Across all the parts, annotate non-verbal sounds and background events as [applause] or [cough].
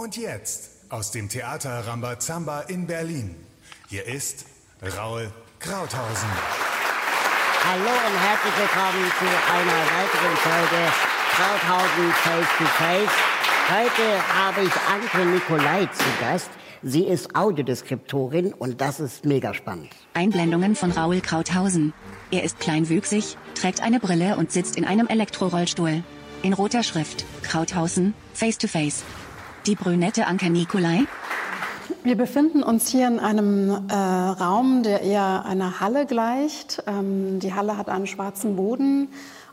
Und jetzt aus dem Theater Rambazamba in Berlin. Hier ist Raul Krauthausen. Hallo und herzlich willkommen zu einer weiteren Folge Krauthausen Face to Face. Heute habe ich Anke Nikolai zu Gast. Sie ist Audiodeskriptorin und das ist mega spannend. Einblendungen von Raul Krauthausen. Er ist kleinwüchsig, trägt eine Brille und sitzt in einem Elektrorollstuhl. In roter Schrift, Krauthausen, Face to Face. Die brünette Anke Nikolai? Wir befinden uns hier in einem äh, Raum, der eher einer Halle gleicht. Ähm, die Halle hat einen schwarzen Boden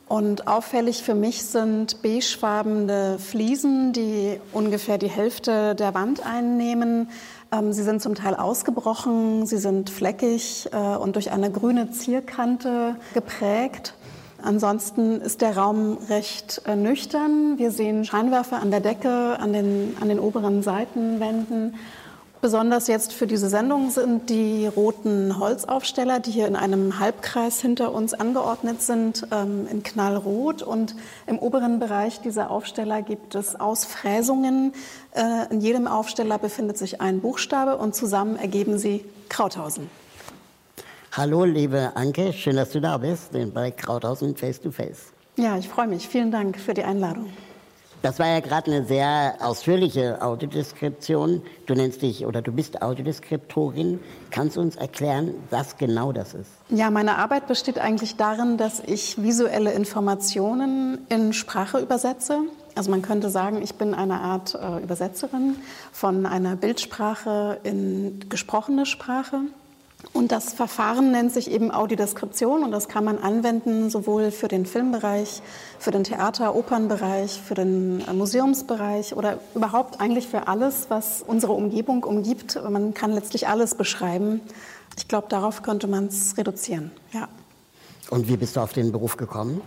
und auffällig für mich sind beigefarbene Fliesen, die ungefähr die Hälfte der Wand einnehmen. Ähm, sie sind zum Teil ausgebrochen, sie sind fleckig äh, und durch eine grüne Zierkante geprägt. Ansonsten ist der Raum recht äh, nüchtern. Wir sehen Scheinwerfer an der Decke, an den, an den oberen Seitenwänden. Besonders jetzt für diese Sendung sind die roten Holzaufsteller, die hier in einem Halbkreis hinter uns angeordnet sind, ähm, in knallrot. Und im oberen Bereich dieser Aufsteller gibt es Ausfräsungen. Äh, in jedem Aufsteller befindet sich ein Buchstabe und zusammen ergeben sie Krauthausen. Hallo, liebe Anke, schön, dass du da bist bei Krauthausen Face to Face. Ja, ich freue mich. Vielen Dank für die Einladung. Das war ja gerade eine sehr ausführliche Audiodeskription. Du nennst dich oder du bist Audiodeskriptorin. Kannst du uns erklären, was genau das ist? Ja, meine Arbeit besteht eigentlich darin, dass ich visuelle Informationen in Sprache übersetze. Also man könnte sagen, ich bin eine Art äh, Übersetzerin von einer Bildsprache in gesprochene Sprache. Und das Verfahren nennt sich eben Audiodeskription und das kann man anwenden sowohl für den Filmbereich, für den Theater-, Opernbereich, für den äh, Museumsbereich oder überhaupt eigentlich für alles, was unsere Umgebung umgibt. Man kann letztlich alles beschreiben. Ich glaube, darauf könnte man es reduzieren. Ja. Und wie bist du auf den Beruf gekommen?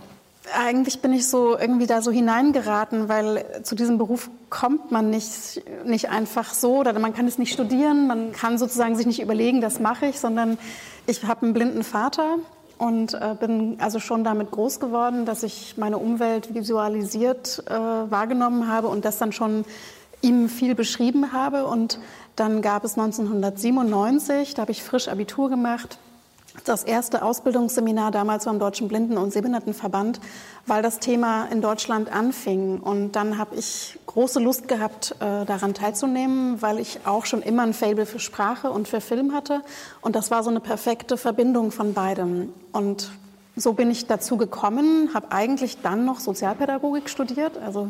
Eigentlich bin ich so irgendwie da so hineingeraten, weil zu diesem Beruf kommt man nicht, nicht einfach so oder man kann es nicht studieren, man kann sozusagen sich nicht überlegen, das mache ich, sondern ich habe einen blinden Vater und äh, bin also schon damit groß geworden, dass ich meine Umwelt visualisiert äh, wahrgenommen habe und das dann schon ihm viel beschrieben habe. Und dann gab es 1997, da habe ich frisch Abitur gemacht, das erste Ausbildungsseminar damals beim Deutschen Blinden- und Sehbehindertenverband, weil das Thema in Deutschland anfing. Und dann habe ich große Lust gehabt, äh, daran teilzunehmen, weil ich auch schon immer ein Fable für Sprache und für Film hatte. Und das war so eine perfekte Verbindung von beidem. Und so bin ich dazu gekommen, habe eigentlich dann noch Sozialpädagogik studiert, also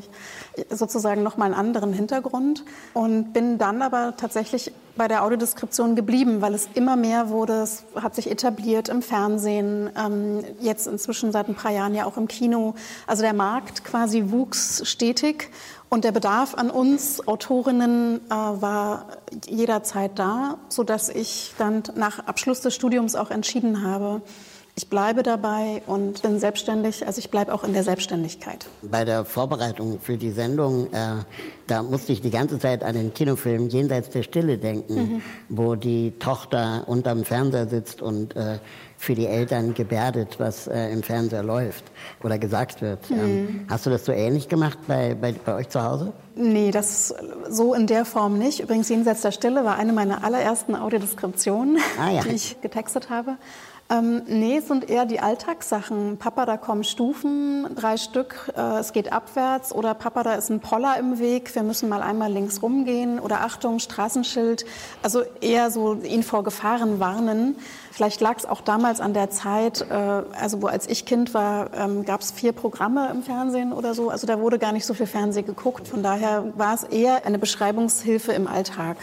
sozusagen noch mal einen anderen Hintergrund und bin dann aber tatsächlich bei der Audiodeskription geblieben, weil es immer mehr wurde. Es hat sich etabliert im Fernsehen, ähm, jetzt inzwischen seit ein paar Jahren ja auch im Kino. Also der Markt quasi wuchs stetig und der Bedarf an uns Autorinnen äh, war jederzeit da, so dass ich dann nach Abschluss des Studiums auch entschieden habe, ich bleibe dabei und bin selbstständig, also ich bleibe auch in der Selbstständigkeit. Bei der Vorbereitung für die Sendung, äh, da musste ich die ganze Zeit an den Kinofilm Jenseits der Stille denken, mhm. wo die Tochter unterm Fernseher sitzt und äh, für die Eltern gebärdet, was äh, im Fernseher läuft oder gesagt wird. Mhm. Ähm, hast du das so ähnlich gemacht bei, bei, bei euch zu Hause? Nee, das so in der Form nicht. Übrigens, Jenseits der Stille war eine meiner allerersten Audiodeskriptionen, ah, ja. [laughs] die ich getextet habe. Ähm, nee, es sind eher die Alltagssachen. Papa, da kommen Stufen, drei Stück, äh, es geht abwärts. Oder Papa, da ist ein Poller im Weg, wir müssen mal einmal links rumgehen. Oder Achtung, Straßenschild. Also eher so ihn vor Gefahren warnen. Vielleicht lag es auch damals an der Zeit, äh, also wo als ich Kind war, ähm, gab es vier Programme im Fernsehen oder so. Also da wurde gar nicht so viel Fernsehen geguckt. Von daher war es eher eine Beschreibungshilfe im Alltag.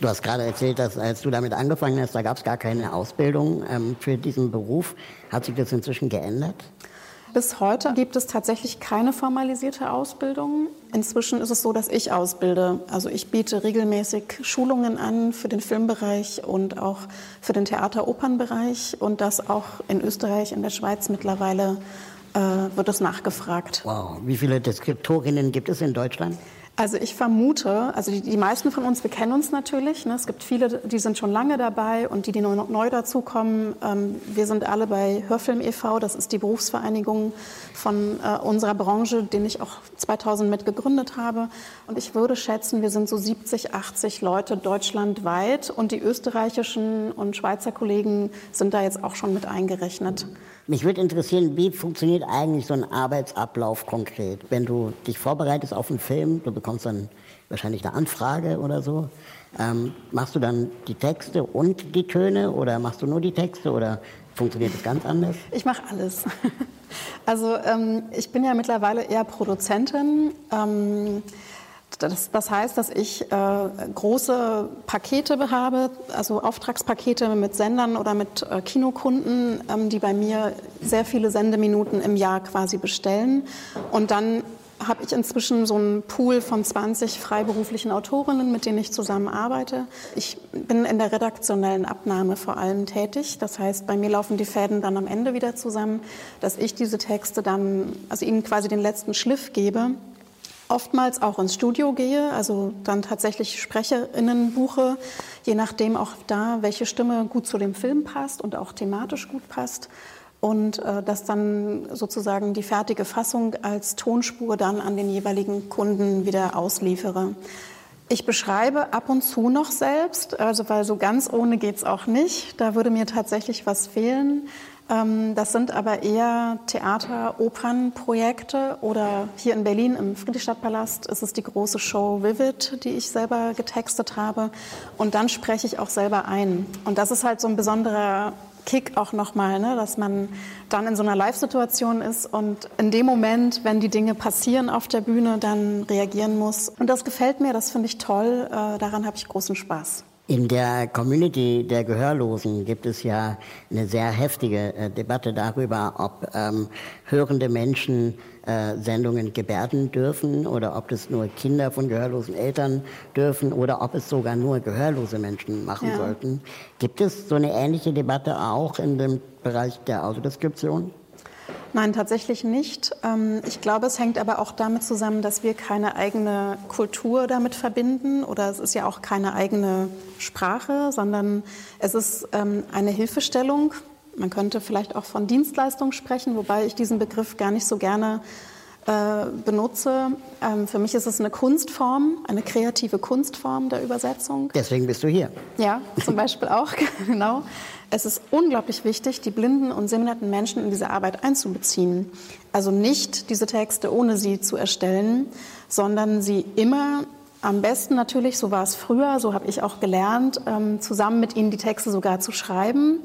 Du hast gerade erzählt, dass als du damit angefangen hast, da gab es gar keine Ausbildung ähm, für diesen Beruf. Hat sich das inzwischen geändert? Bis heute gibt es tatsächlich keine formalisierte Ausbildung. Inzwischen ist es so, dass ich ausbilde. Also ich biete regelmäßig Schulungen an für den Filmbereich und auch für den Theater-Opernbereich und das auch in Österreich, in der Schweiz mittlerweile äh, wird es nachgefragt. Wow, wie viele Deskriptorinnen gibt es in Deutschland? Also ich vermute, also die, die, meisten von uns, wir kennen uns natürlich. Ne? Es gibt viele, die sind schon lange dabei und die, die neu, neu dazukommen. Ähm, wir sind alle bei Hörfilm e.V., das ist die Berufsvereinigung von äh, unserer Branche, den ich auch 2000 mit gegründet habe. Und ich würde schätzen, wir sind so 70, 80 Leute deutschlandweit und die österreichischen und Schweizer Kollegen sind da jetzt auch schon mit eingerechnet. Mich würde interessieren, wie funktioniert eigentlich so ein Arbeitsablauf konkret? Wenn du dich vorbereitest auf einen Film, du bekommst dann wahrscheinlich eine Anfrage oder so. Ähm, machst du dann die Texte und die Töne oder machst du nur die Texte oder funktioniert das ganz anders? Ich mache alles. [laughs] Also ähm, ich bin ja mittlerweile eher Produzentin. Ähm, das, das, heißt, dass ich äh, große Pakete habe, also Auftragspakete mit Sendern oder mit äh, Kinokunden, ähm, die bei mir sehr viele Sendeminuten im Jahr quasi bestellen. Und dann habe ich inzwischen so einen Pool von 20 freiberuflichen Autorinnen, mit denen ich zusammenarbeite. Ich bin in der redaktionellen Abnahme vor allem tätig. Das heißt, bei mir laufen die Fäden dann am Ende wieder zusammen, dass ich diese Texte dann, also ihnen quasi den letzten Schliff gebe oftmals auch ins Studio gehe, also dann tatsächlich SprecherInnen buche, je nachdem auch da, welche Stimme gut zu dem Film passt und auch thematisch gut passt. Und äh, dass dann sozusagen die fertige Fassung als Tonspur dann an den jeweiligen Kunden wieder ausliefere. Ich beschreibe ab und zu noch selbst, also weil so ganz ohne geht's auch nicht. Da würde mir tatsächlich was fehlen. Ähm, das sind aber eher Theater-, Opernprojekte oder hier in Berlin im Friedrichstadtpalast ist es die große Show Vivid, die ich selber getextet habe. Und dann spreche ich auch selber ein. Und das ist halt so ein besonderer Kick auch nochmal, ne? dass man dann in so einer Live-Situation ist und in dem Moment, wenn die Dinge passieren auf der Bühne, dann reagieren muss. Und das gefällt mir, das finde ich toll, äh, daran habe ich großen Spaß. In der Community der Gehörlosen gibt es ja eine sehr heftige äh, Debatte darüber, ob ähm, hörende Menschen äh, Sendungen gebärden dürfen oder ob das nur Kinder von gehörlosen Eltern dürfen oder ob es sogar nur gehörlose Menschen machen ja. sollten. Gibt es so eine ähnliche Debatte auch in dem Bereich der Autodeskription? Nein, tatsächlich nicht. Ähm, ich glaube, es hängt aber auch damit zusammen, dass wir keine eigene Kultur damit verbinden oder es ist ja auch keine eigene Sprache, sondern es ist ähm, eine Hilfestellung. Man könnte vielleicht auch von Dienstleistung sprechen, wobei ich diesen Begriff gar nicht so gerne äh, benutze. Ähm, für mich ist es eine Kunstform, eine kreative Kunstform der Übersetzung. Deswegen bist du hier. Ja, zum Beispiel [laughs] auch, [laughs] genau. Es ist unglaublich wichtig, die blinden und sehbehinderten Menschen in diese Arbeit einzubeziehen. Also nicht diese Texte ohne sie zu erstellen, sondern sie immer am besten natürlich, so war es früher, so habe ich auch gelernt, ähm, zusammen mit ihnen die Texte sogar zu schreiben.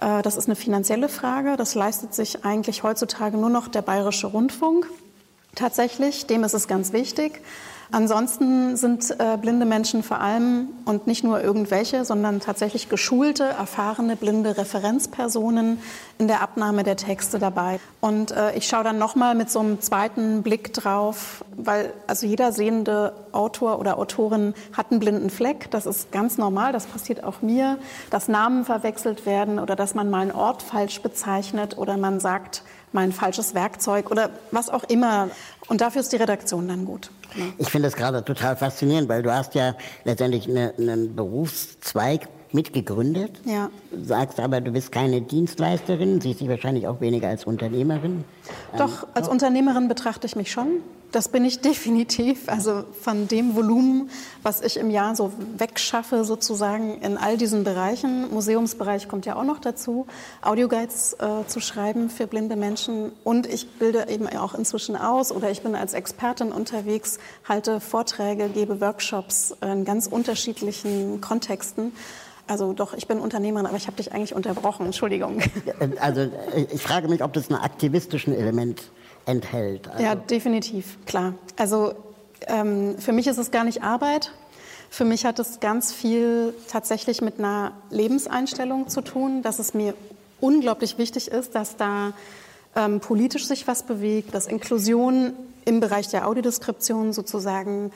Äh, das ist eine finanzielle Frage. Das leistet sich eigentlich heutzutage nur noch der Bayerische Rundfunk. Tatsächlich, dem ist es ganz wichtig. Ansonsten sind äh, blinde Menschen vor allem und nicht nur irgendwelche, sondern tatsächlich geschulte, erfahrene blinde Referenzpersonen in der Abnahme der Texte dabei. Und äh, ich schaue dann nochmal mit so einem zweiten Blick drauf, weil also jeder sehende Autor oder Autorin hat einen blinden Fleck. Das ist ganz normal, das passiert auch mir, dass Namen verwechselt werden oder dass man mal einen Ort falsch bezeichnet oder man sagt, mein falsches Werkzeug oder was auch immer. Und dafür ist die Redaktion dann gut. Genau. Ich finde das gerade total faszinierend, weil du hast ja letztendlich eine, einen Berufszweig mitgegründet. Ja. Sagst aber, du bist keine Dienstleisterin, siehst dich wahrscheinlich auch weniger als Unternehmerin. Doch, ähm, als doch. Unternehmerin betrachte ich mich schon. Das bin ich [laughs] definitiv. Also von dem Volumen, was ich im Jahr so wegschaffe, sozusagen in all diesen Bereichen. Museumsbereich kommt ja auch noch dazu, Audioguides äh, zu schreiben für blinde Menschen. Und ich bilde eben auch inzwischen aus oder ich bin als Expertin unterwegs, halte Vorträge, gebe Workshops in ganz unterschiedlichen Kontexten. Also doch, ich bin Unternehmerin, aber ich habe dich eigentlich unterbrochen. Entschuldigung. Also ich frage mich, ob das ein aktivistischen Element enthält. Also. Ja, definitiv, klar. Also ähm, für mich ist es gar nicht Arbeit. Für mich hat es ganz viel tatsächlich mit einer Lebenseinstellung zu tun, dass es mir unglaublich wichtig ist, dass da ähm, politisch sich was bewegt, dass Inklusion im Bereich der Audiodeskription sozusagen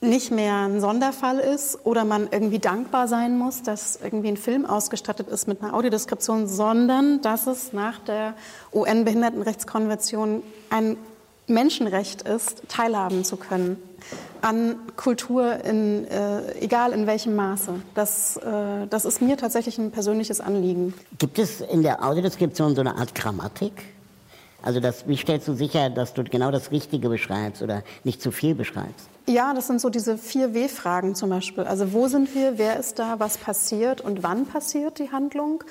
nicht mehr ein Sonderfall ist oder man irgendwie dankbar sein muss, dass irgendwie ein Film ausgestattet ist mit einer Audiodeskription, sondern dass es nach der UN-Behindertenrechtskonvention ein Menschenrecht ist, teilhaben zu können an Kultur, in, äh, egal in welchem Maße. Das, äh, das ist mir tatsächlich ein persönliches Anliegen. Gibt es in der Audiodeskription so eine Art Grammatik? Also das, wie stellst du sicher, dass du genau das Richtige beschreibst oder nicht zu viel beschreibst? Ja, das sind so diese vier W-Fragen zum Beispiel. Also wo sind wir, wer ist da, was passiert und wann passiert die Handlung?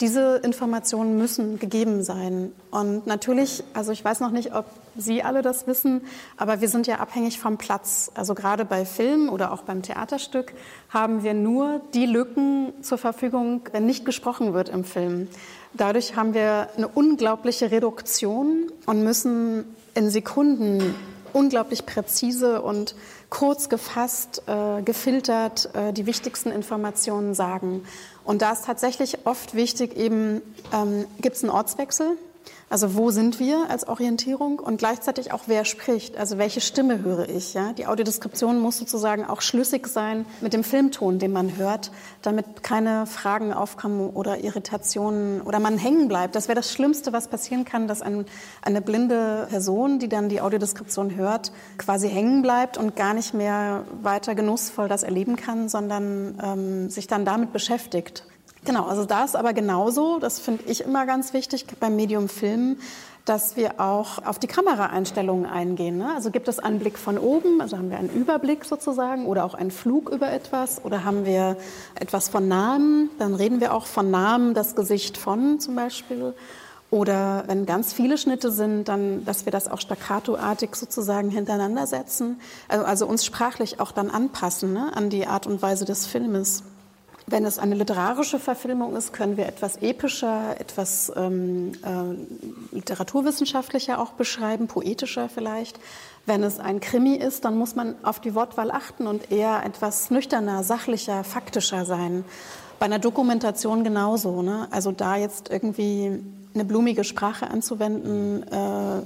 Diese Informationen müssen gegeben sein. Und natürlich, also ich weiß noch nicht, ob Sie alle das wissen, aber wir sind ja abhängig vom Platz. Also gerade bei Filmen oder auch beim Theaterstück haben wir nur die Lücken zur Verfügung, wenn nicht gesprochen wird im Film. Dadurch haben wir eine unglaubliche Reduktion und müssen in Sekunden unglaublich präzise und kurz gefasst, äh, gefiltert äh, die wichtigsten Informationen sagen. Und da ist tatsächlich oft wichtig, eben ähm, gibt es einen Ortswechsel, also wo sind wir als Orientierung und gleichzeitig auch wer spricht, also welche Stimme höre ich. Ja? Die Audiodeskription muss sozusagen auch schlüssig sein mit dem Filmton, den man hört, damit keine Fragen aufkommen oder Irritationen oder man hängen bleibt. Das wäre das Schlimmste, was passieren kann, dass ein, eine blinde Person, die dann die Audiodeskription hört, quasi hängen bleibt und gar nicht mehr weiter genussvoll das erleben kann, sondern ähm, sich dann damit beschäftigt. Genau, also da ist aber genauso, das finde ich immer ganz wichtig beim Medium Film, dass wir auch auf die Kameraeinstellungen eingehen. Ne? Also gibt es einen Blick von oben, also haben wir einen Überblick sozusagen oder auch einen Flug über etwas oder haben wir etwas von Namen, dann reden wir auch von Namen, das Gesicht von zum Beispiel. Oder wenn ganz viele Schnitte sind, dann, dass wir das auch staccatoartig sozusagen hintereinander setzen. Also, also uns sprachlich auch dann anpassen ne, an die Art und Weise des Filmes. Wenn es eine literarische Verfilmung ist, können wir etwas epischer, etwas ähm, äh, literaturwissenschaftlicher auch beschreiben, poetischer vielleicht. Wenn es ein Krimi ist, dann muss man auf die Wortwahl achten und eher etwas nüchterner, sachlicher, faktischer sein. Bei einer Dokumentation genauso. Ne? Also da jetzt irgendwie eine blumige Sprache anzuwenden, äh,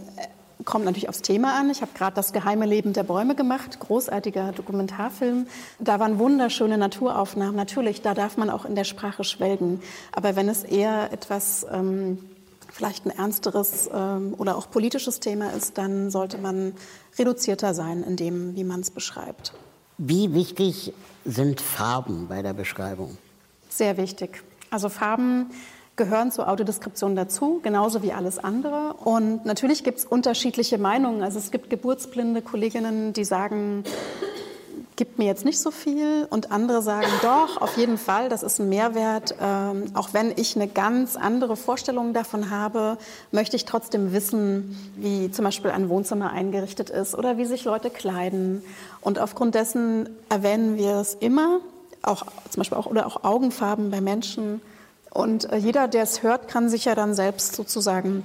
kommt natürlich aufs Thema an. Ich habe gerade das geheime Leben der Bäume gemacht, großartiger Dokumentarfilm. Da waren wunderschöne Naturaufnahmen. Natürlich, da darf man auch in der Sprache schwelgen. Aber wenn es eher etwas ähm, vielleicht ein ernsteres ähm, oder auch politisches Thema ist, dann sollte man reduzierter sein in dem, wie man es beschreibt. Wie wichtig sind Farben bei der Beschreibung? Sehr wichtig. Also Farben gehören zur Autodeskription dazu, genauso wie alles andere. Und natürlich gibt es unterschiedliche Meinungen. Also es gibt geburtsblinde Kolleginnen, die sagen, gibt mir jetzt nicht so viel und andere sagen, doch, auf jeden Fall, das ist ein Mehrwert. Ähm, auch wenn ich eine ganz andere Vorstellung davon habe, möchte ich trotzdem wissen, wie zum Beispiel ein Wohnzimmer eingerichtet ist oder wie sich Leute kleiden. Und aufgrund dessen erwähnen wir es immer, auch zum Beispiel auch, oder auch Augenfarben bei Menschen und äh, jeder, der es hört, kann sich ja dann selbst sozusagen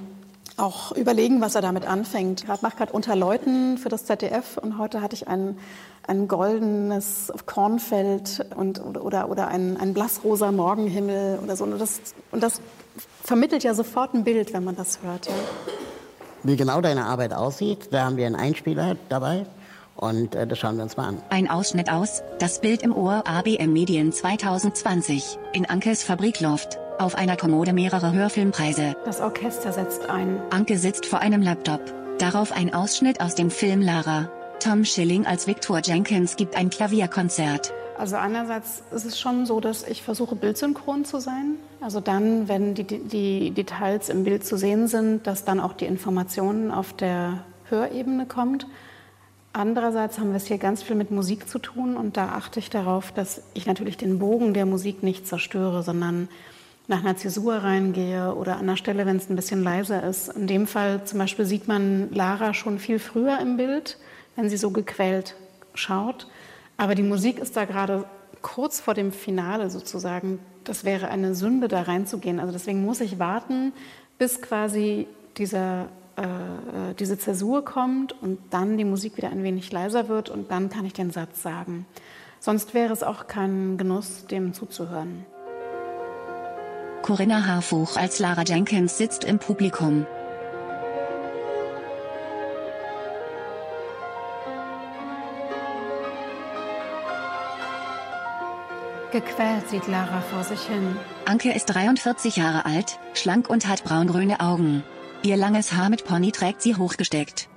auch überlegen, was er damit anfängt. Ich mache gerade unter Leuten für das ZDF und heute hatte ich ein, ein goldenes Kornfeld und, oder, oder ein, ein blassrosa Morgenhimmel oder so. Und das, und das vermittelt ja sofort ein Bild, wenn man das hört. Ja. Wie genau deine Arbeit aussieht, da haben wir einen Einspieler dabei. Und äh, das schauen wir uns mal an. Ein Ausschnitt aus Das Bild im Ohr ABM Medien 2020 in Ankes Fabrikloft. Auf einer Kommode mehrere Hörfilmpreise. Das Orchester setzt ein. Anke sitzt vor einem Laptop. Darauf ein Ausschnitt aus dem Film Lara. Tom Schilling als Victor Jenkins gibt ein Klavierkonzert. Also einerseits ist es schon so, dass ich versuche, bildsynchron zu sein. Also dann, wenn die, die Details im Bild zu sehen sind, dass dann auch die Informationen auf der Hörebene kommt. Andererseits haben wir es hier ganz viel mit Musik zu tun und da achte ich darauf, dass ich natürlich den Bogen der Musik nicht zerstöre, sondern nach einer Zäsur reingehe oder an der Stelle, wenn es ein bisschen leiser ist. In dem Fall zum Beispiel sieht man Lara schon viel früher im Bild, wenn sie so gequält schaut. Aber die Musik ist da gerade kurz vor dem Finale sozusagen. Das wäre eine Sünde, da reinzugehen. Also deswegen muss ich warten, bis quasi dieser äh, diese Zäsur kommt und dann die Musik wieder ein wenig leiser wird und dann kann ich den Satz sagen. Sonst wäre es auch kein Genuss, dem zuzuhören. Corinna Harfuch als Lara Jenkins sitzt im Publikum. Gequält sieht Lara vor sich hin. Anke ist 43 Jahre alt, schlank und hat braungrüne Augen. Ihr langes Haar mit Pony trägt sie hochgesteckt.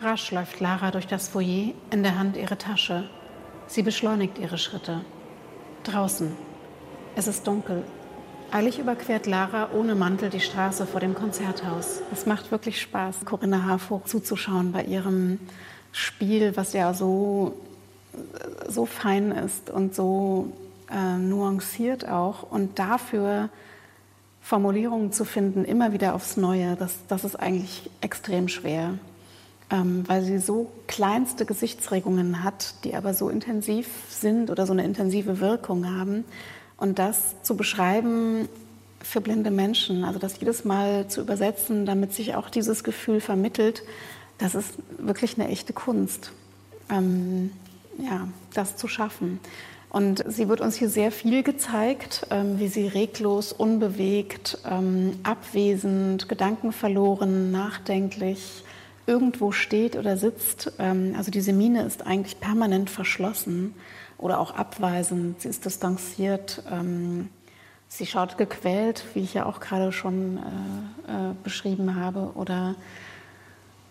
Rasch läuft Lara durch das Foyer, in der Hand ihre Tasche. Sie beschleunigt ihre Schritte. Draußen. Es ist dunkel. Eilig überquert Lara ohne Mantel die Straße vor dem Konzerthaus. Es macht wirklich Spaß, Corinna Harfog zuzuschauen bei ihrem Spiel, was ja so, so fein ist und so äh, nuanciert auch. Und dafür Formulierungen zu finden, immer wieder aufs Neue, das, das ist eigentlich extrem schwer ähm, weil sie so kleinste Gesichtsregungen hat, die aber so intensiv sind oder so eine intensive Wirkung haben. Und das zu beschreiben für blinde Menschen, also das jedes Mal zu übersetzen, damit sich auch dieses Gefühl vermittelt, das ist wirklich eine echte Kunst, ähm, ja, das zu schaffen. Und sie wird uns hier sehr viel gezeigt, ähm, wie sie reglos, unbewegt, ähm, abwesend, gedankenverloren, nachdenklich, irgendwo steht oder sitzt. Ähm, also diese Mine ist eigentlich permanent verschlossen oder auch abweisend. Sie ist distanziert. Sie schaut gequält, wie ich ja auch gerade schon äh, äh, beschrieben habe. Oder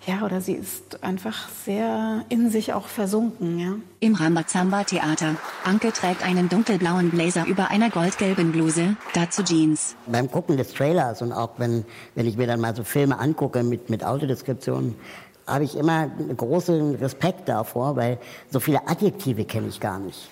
ja, oder sie ist einfach sehr in sich auch versunken. Ja. Im Rambazamba-Theater. Anke trägt einen dunkelblauen Blazer über einer goldgelben Bluse, dazu Jeans. Beim Gucken des Trailers und auch wenn, wenn ich mir dann mal so Filme angucke mit, mit Autodeskriptionen, habe ich immer großen Respekt davor, weil so viele Adjektive kenne ich gar nicht.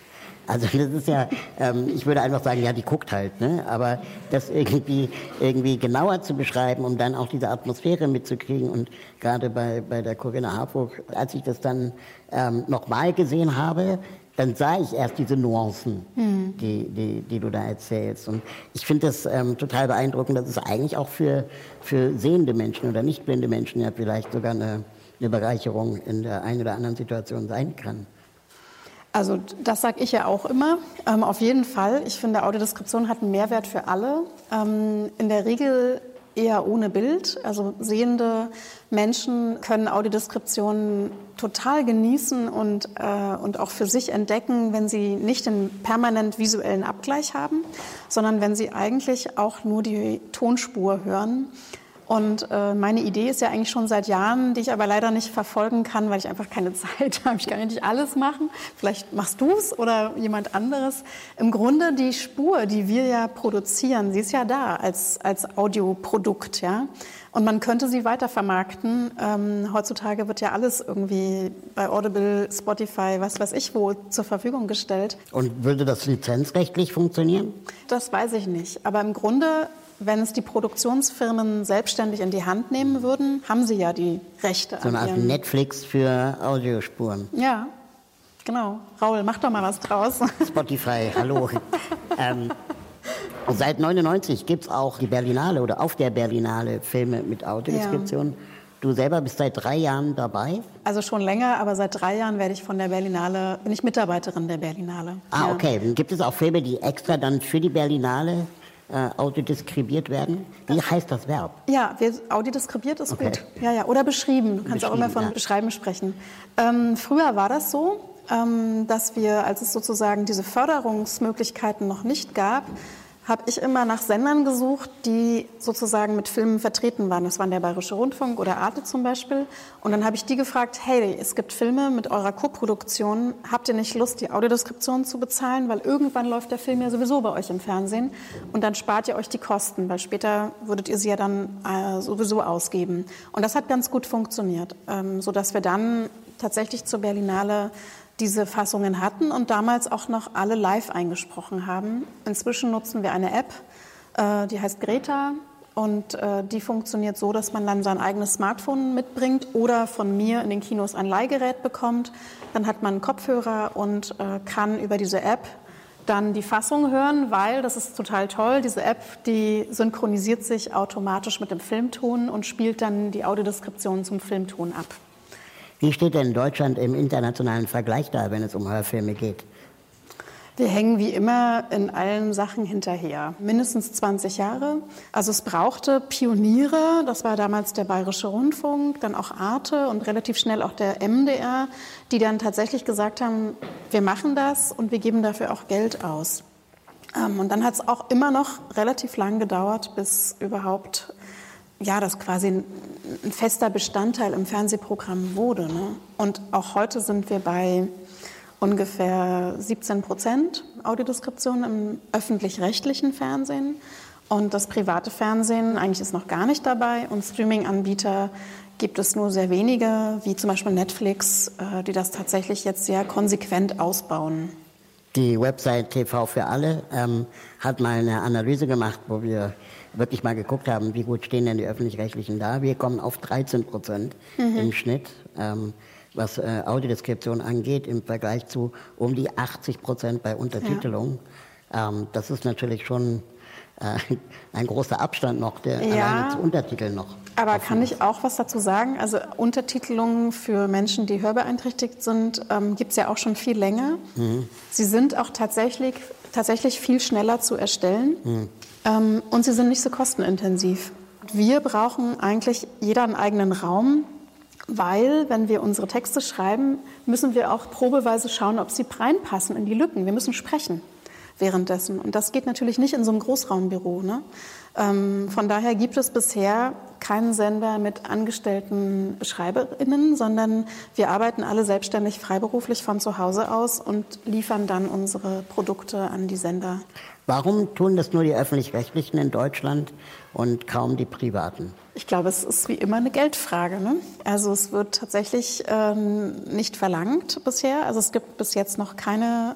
Also das ist ja, ähm, ich würde einfach sagen, ja, die guckt halt, ne? Aber das irgendwie, irgendwie genauer zu beschreiben, um dann auch diese Atmosphäre mitzukriegen und gerade bei, bei der Corinna Harburg, als ich das dann ähm, nochmal gesehen habe, dann sah ich erst diese Nuancen, mhm. die, die, die du da erzählst. Und ich finde das ähm, total beeindruckend, dass es eigentlich auch für, für sehende Menschen oder nicht blinde Menschen ja vielleicht sogar eine, eine Bereicherung in der einen oder anderen Situation sein kann. Also das sage ich ja auch immer. Ähm, auf jeden Fall. Ich finde, Audiodeskription hat einen Mehrwert für alle. Ähm, in der Regel eher ohne Bild. Also sehende Menschen können Audiodeskriptionen total genießen und, äh, und auch für sich entdecken, wenn sie nicht den permanent visuellen Abgleich haben, sondern wenn sie eigentlich auch nur die Tonspur hören und äh, meine Idee ist ja eigentlich schon seit Jahren, die ich aber leider nicht verfolgen kann, weil ich einfach keine [laughs] Zeit habe. Ich kann ja nicht alles machen. Vielleicht machst du es oder jemand anderes. Im Grunde die Spur, die wir ja produzieren, sie ist ja da als, als Audioprodukt. Ja? Und man könnte sie weiter vermarkten. Ähm, heutzutage wird ja alles irgendwie bei Audible, Spotify, was weiß ich wo zur Verfügung gestellt. Und würde das lizenzrechtlich funktionieren? Das weiß ich nicht. Aber im Grunde wenn es die Produktionsfirmen selbstständig in die Hand nehmen würden, haben sie ja die Rechte. So eine Art Netflix für Audiospuren. Ja, genau. Raul, mach doch mal was draus. [laughs] Spotify, hallo. ähm, seit 99 gibt es auch die Berlinale oder auf der Berlinale Filme mit Audiodeskription. Ja. Du selber bist seit drei Jahren dabei? Also schon länger, aber seit drei Jahren werde ich von der Berlinale, bin ich Mitarbeiterin der Berlinale. Ah, ja. okay. Gibt es auch Filme, die extra dann für die Berlinale äh, audiodeskribiert werden. Wie heißt das Verb? Ja, audiodeskribiert ist okay. gut. Ja, ja. Oder beschrieben. Du kannst auch immer von ja. beschreiben sprechen. Ähm, früher war das so, ähm, dass wir, als es sozusagen diese Förderungsmöglichkeiten noch nicht gab, habe ich immer nach Sendern gesucht, die sozusagen mit Filmen vertreten waren. Das waren der Bayerische Rundfunk oder Arte zum Beispiel. Und dann habe ich die gefragt, hey, es gibt Filme mit eurer Co-Produktion. Habt ihr nicht Lust, die Audiodeskription zu bezahlen? Weil irgendwann läuft der Film ja sowieso bei euch im Fernsehen. Und dann spart ihr euch die Kosten, weil später würdet ihr sie ja dann äh, sowieso ausgeben. Und das hat ganz gut funktioniert, ähm, sodass wir dann tatsächlich zur Berlinale diese Fassungen hatten und damals auch noch alle live eingesprochen haben. Inzwischen nutzen wir eine App, äh, die heißt Greta und äh, die funktioniert so, dass man dann sein eigenes Smartphone mitbringt oder von mir in den Kinos ein Leihgerät bekommt. Dann hat man einen Kopfhörer und äh, kann über diese App dann die Fassung hören, weil, das ist total toll, diese App, die synchronisiert sich automatisch mit dem Filmton und spielt dann die Audiodeskription zum Filmton ab. Wie steht denn Deutschland im internationalen Vergleich da, wenn es um Hörfilme geht? Wir hängen wie immer in allen Sachen hinterher. Mindestens 20 Jahre. Also es brauchte Pioniere, das war damals der Bayerische Rundfunk, dann auch Arte und relativ schnell auch der MDR, die dann tatsächlich gesagt haben, wir machen das und wir geben dafür auch Geld aus. Ähm, und dann hat es auch immer noch relativ lang gedauert, bis überhaupt ja, das quasi ein, fester Bestandteil im Fernsehprogramm wurde. Ne? Und auch heute sind wir bei ungefähr 17 Prozent Audiodeskription im öffentlich-rechtlichen Fernsehen. Und das private Fernsehen eigentlich ist noch gar nicht dabei. Und Streaming-Anbieter gibt es nur sehr wenige, wie zum Beispiel Netflix, äh, die das tatsächlich jetzt sehr konsequent ausbauen. Die Website TV für alle ähm, hat mal eine Analyse gemacht, wo wir wirklich mal geguckt haben, wie gut stehen denn die öffentlich-rechtlichen da. Wir kommen auf 13 Prozent mhm. im Schnitt, ähm, was äh, Audiodeskription angeht, im Vergleich zu um die 80 Prozent bei Untertitelung. Ja. Ähm, das ist natürlich schon äh, [laughs] ein großer Abstand noch, der ja, alleine zu Untertiteln noch. Aber kann ich auch was dazu sagen? Also Untertitelungen für Menschen, die hörbeeinträchtigt sind, ähm, gibt es ja auch schon viel länger. Mhm. Sie sind auch tatsächlich, tatsächlich viel schneller zu erstellen mhm. ähm, und sie sind nicht so kostenintensiv. Wir brauchen eigentlich jeder einen eigenen Raum, weil wenn wir unsere Texte schreiben, müssen wir auch probeweise schauen, ob sie reinpassen in die Lücken. Wir müssen sprechen währenddessen. Und das geht natürlich nicht in so einem Großraumbüro. Ne? Ähm, von daher gibt es bisher keinen Sender mit angestellten SchreiberInnen, sondern wir arbeiten alle selbstständig freiberuflich von zu Hause aus und liefern dann unsere Produkte an die Sender. Warum tun das nur die Öffentlich-Rechtlichen in Deutschland und kaum die Privaten? Ich glaube, es ist wie immer eine Geldfrage. Ne? Also es wird tatsächlich ähm, nicht verlangt bisher. Also es gibt bis jetzt noch keine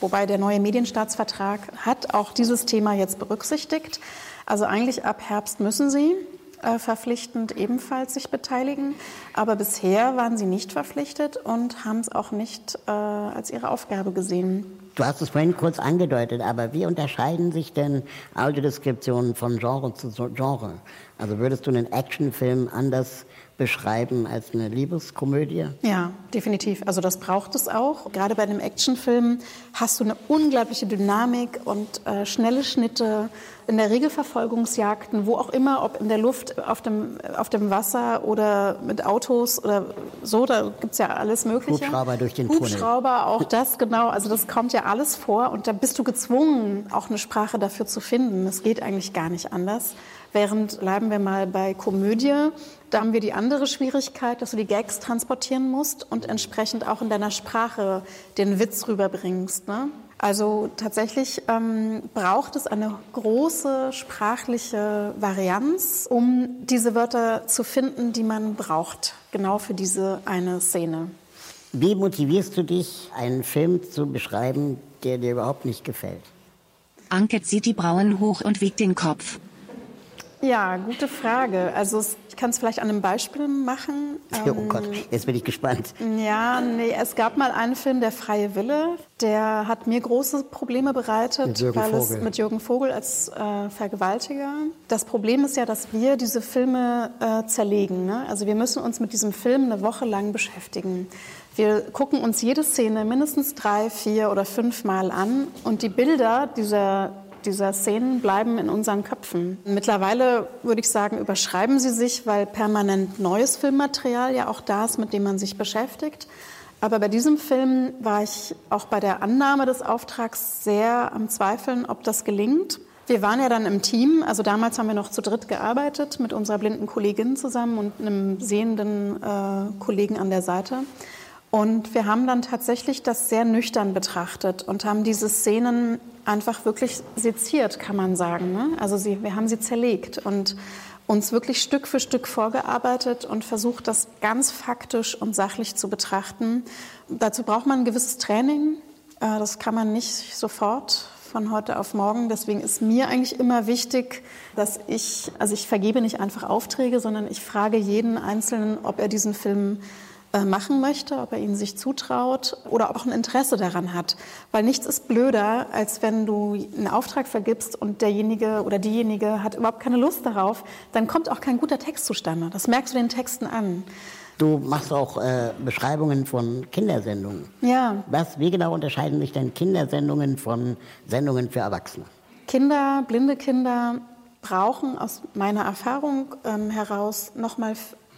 Wobei der neue Medienstaatsvertrag hat auch dieses Thema jetzt berücksichtigt. Also eigentlich ab Herbst müssen sie äh, verpflichtend ebenfalls sich beteiligen. Aber bisher waren sie nicht verpflichtet und haben es auch nicht äh, als ihre Aufgabe gesehen. Du hast es vorhin kurz angedeutet, aber wie unterscheiden sich denn Audiodeskriptionen von Genre zu Genre? Also würdest du einen Actionfilm anders beschreiben als eine Liebeskomödie? Ja, definitiv. Also das braucht es auch. Gerade bei einem Actionfilm hast du eine unglaubliche Dynamik und äh, schnelle Schnitte. In der Regel Verfolgungsjagden, wo auch immer, ob in der Luft, auf dem, auf dem Wasser oder mit Autos oder so, da gibt es ja alles Mögliche. Hubschrauber durch den Hubschrauber, Tunnel. Hubschrauber, auch das, genau. Also das kommt ja alles vor und da bist du gezwungen, auch eine Sprache dafür zu finden. Das geht eigentlich gar nicht anders. Während bleiben wir mal bei Komödie, da haben wir die andere Schwierigkeit, dass du die Gags transportieren musst und entsprechend auch in deiner Sprache den Witz rüberbringst. Ne? Also tatsächlich ähm, braucht es eine große sprachliche Varianz, um diese Wörter zu finden, die man braucht, genau für diese eine Szene. Wie motivierst du dich, einen Film zu beschreiben, der dir überhaupt nicht gefällt? Anke zieht die Brauen hoch und wiegt den Kopf. Ja, gute Frage. Also ich kann es vielleicht an einem Beispiel machen. [laughs] Oh ähm, Gott, jetzt bin ich gespannt. Ja, nee, es gab mal einen Film, Der freie Wille. Der hat mir große Probleme bereitet, mit Jürgen weil Vogel. es mit Jürgen Vogel als äh, Vergewaltiger. Das Problem ist ja, dass wir diese Filme äh, zerlegen. Ne? Also wir müssen uns mit diesem Film eine Woche lang beschäftigen. Wir gucken uns jede Szene mindestens drei, vier oder fünf Mal an und die Bilder dieser dieser Szenen bleiben in unseren Köpfen. Mittlerweile würde ich sagen, überschreiben sie sich, weil permanent neues Filmmaterial ja auch da ist, mit dem man sich beschäftigt. Aber bei diesem Film war ich auch bei der Annahme des Auftrags sehr am Zweifeln, ob das gelingt. Wir waren ja dann im Team, also damals haben wir noch zu dritt gearbeitet mit unserer blinden Kollegin zusammen und einem sehenden äh, Kollegen an der Seite. Und wir haben dann tatsächlich das sehr nüchtern betrachtet und haben diese Szenen einfach wirklich seziert, kann man sagen. Ne? Also sie, wir haben sie zerlegt und uns wirklich Stück für Stück vorgearbeitet und versucht, das ganz faktisch und sachlich zu betrachten. Dazu braucht man ein gewisses Training. Äh, das kann man nicht sofort von heute auf morgen. Deswegen ist mir eigentlich immer wichtig, dass ich, also ich vergebe nicht einfach Aufträge, sondern ich frage jeden Einzelnen, ob er diesen Film machen möchte, ob er ihn sich zutraut oder ob er auch ein Interesse daran hat. Weil nichts ist blöder, als wenn du einen Auftrag vergibst und derjenige oder diejenige hat überhaupt keine Lust darauf, dann kommt auch kein guter Text zustande. Das merkst du den Texten an. Du machst auch äh, Beschreibungen von Kindersendungen. Ja. Was, wie genau unterscheiden sich denn Kindersendungen von Sendungen für Erwachsene? Kinder, blinde Kinder brauchen aus meiner Erfahrung ähm, heraus nochmal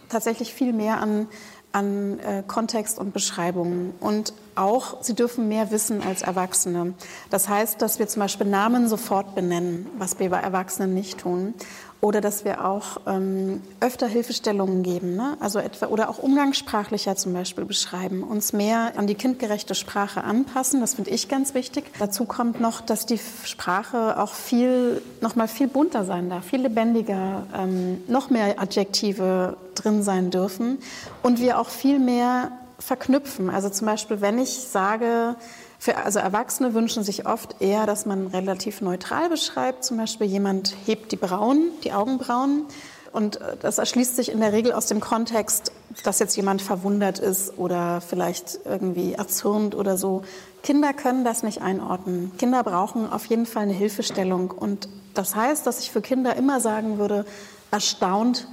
tatsächlich viel mehr an an äh, Kontext und Beschreibungen. Und auch, sie dürfen mehr wissen als Erwachsene. Das heißt, dass wir zum Beispiel Namen sofort benennen, was wir bei Erwachsenen nicht tun. Oder dass wir auch ähm, öfter Hilfestellungen geben, ne? also etwa oder auch umgangssprachlicher zum Beispiel beschreiben, uns mehr an die kindgerechte Sprache anpassen. Das finde ich ganz wichtig. Dazu kommt noch, dass die Sprache auch viel noch mal viel bunter sein darf, viel lebendiger, ähm, noch mehr Adjektive drin sein dürfen und wir auch viel mehr verknüpfen. Also zum Beispiel, wenn ich sage für, also Erwachsene wünschen sich oft eher, dass man relativ neutral beschreibt. Zum Beispiel jemand hebt die Brauen, die Augenbrauen. Und äh, das erschließt sich in der Regel aus dem Kontext, dass jetzt jemand verwundert ist oder vielleicht irgendwie erzürnt oder so. Kinder können das nicht einordnen. Kinder brauchen auf jeden Fall eine Hilfestellung. Und das heißt, dass ich für Kinder immer sagen würde, erstaunt,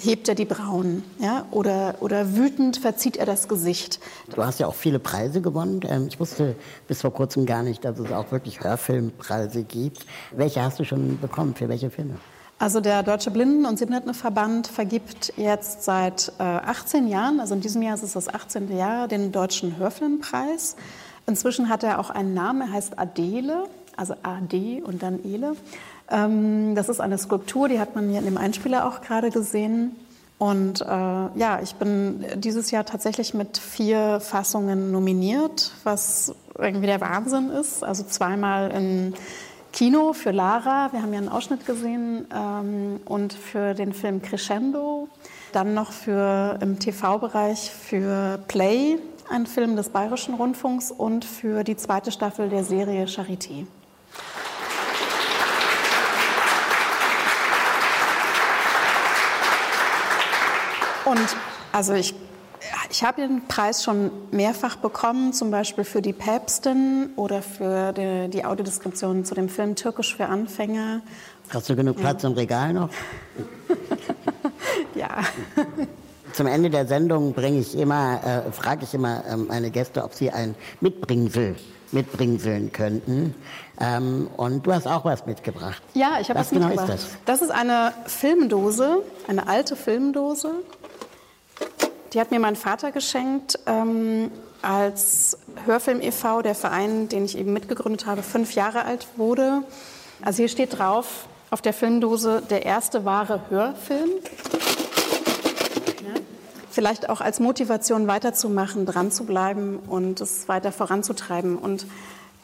hebt er die Brauen ja? oder, oder wütend verzieht er das Gesicht. Du hast ja auch viele Preise gewonnen. Ähm, ich wusste bis vor kurzem gar nicht, dass es auch wirklich Hörfilmpreise gibt. Welche hast du schon bekommen? Für welche Filme? Also der Deutsche Blinden- und Sehbehindertenverband vergibt jetzt seit äh, 18 Jahren, also in diesem Jahr ist es das 18. Jahr, den Deutschen Hörfilmpreis. Inzwischen hat er auch einen Namen, er heißt Adele, also AD und dann Ele. Ähm, das ist eine Skulptur, die hat man hier in dem Einspieler auch gerade gesehen. Und äh, ja, ich bin dieses Jahr tatsächlich mit vier Fassungen nominiert, was irgendwie der Wahnsinn ist. Also zweimal im Kino für Lara, wir haben ja einen Ausschnitt gesehen, ähm, und für den Film Crescendo. Dann noch für im TV-Bereich für Play, ein Film des Bayerischen Rundfunks, und für die zweite Staffel der Serie Charité. Und also ich, ich habe den Preis schon mehrfach bekommen, zum Beispiel für die Päpstin oder für die, die Audiodeskription zu dem Film Türkisch für Anfänger. Hast du genug Platz ja. im Regal noch? [laughs] ja. Zum Ende der Sendung bringe ich immer, äh, frage ich immer ähm, meine Gäste, ob sie ein Mitbringsel mitbringseln könnten. Ähm, und du hast auch was mitgebracht. Ja, ich habe was, was genau mitgebracht. Ist das? das ist eine Filmdose, eine alte Filmdose die hat mir mein Vater geschenkt, ähm, als Hörfilm e.V., der Verein, den ich eben mitgegründet habe, fünf Jahre alt wurde. Also hier steht drauf auf der Filmdose der erste wahre Hörfilm. Vielleicht auch als Motivation weiterzumachen, dran zu bleiben und es weiter voranzutreiben. Und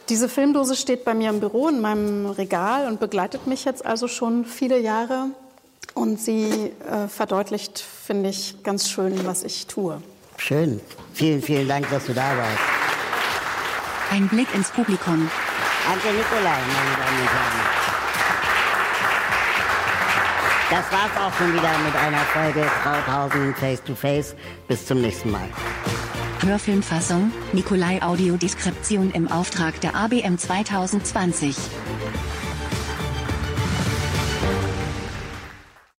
diese Filmdose steht bei mir im Büro in meinem Regal und begleitet mich jetzt also schon viele Jahre. Und sie äh, verdeutlicht, finde ich, ganz schön, was ich tue. Schön. Vielen, vielen Dank, dass du da warst. Ein Blick ins Publikum. Danke, Nikolai, meine Damen und Herren. Das war's auch schon wieder mit einer Folge Krauthausen Face to Face. Bis zum nächsten Mal. Hörfilmfassung, Nikolai Audiodeskription im Auftrag der ABM 2020.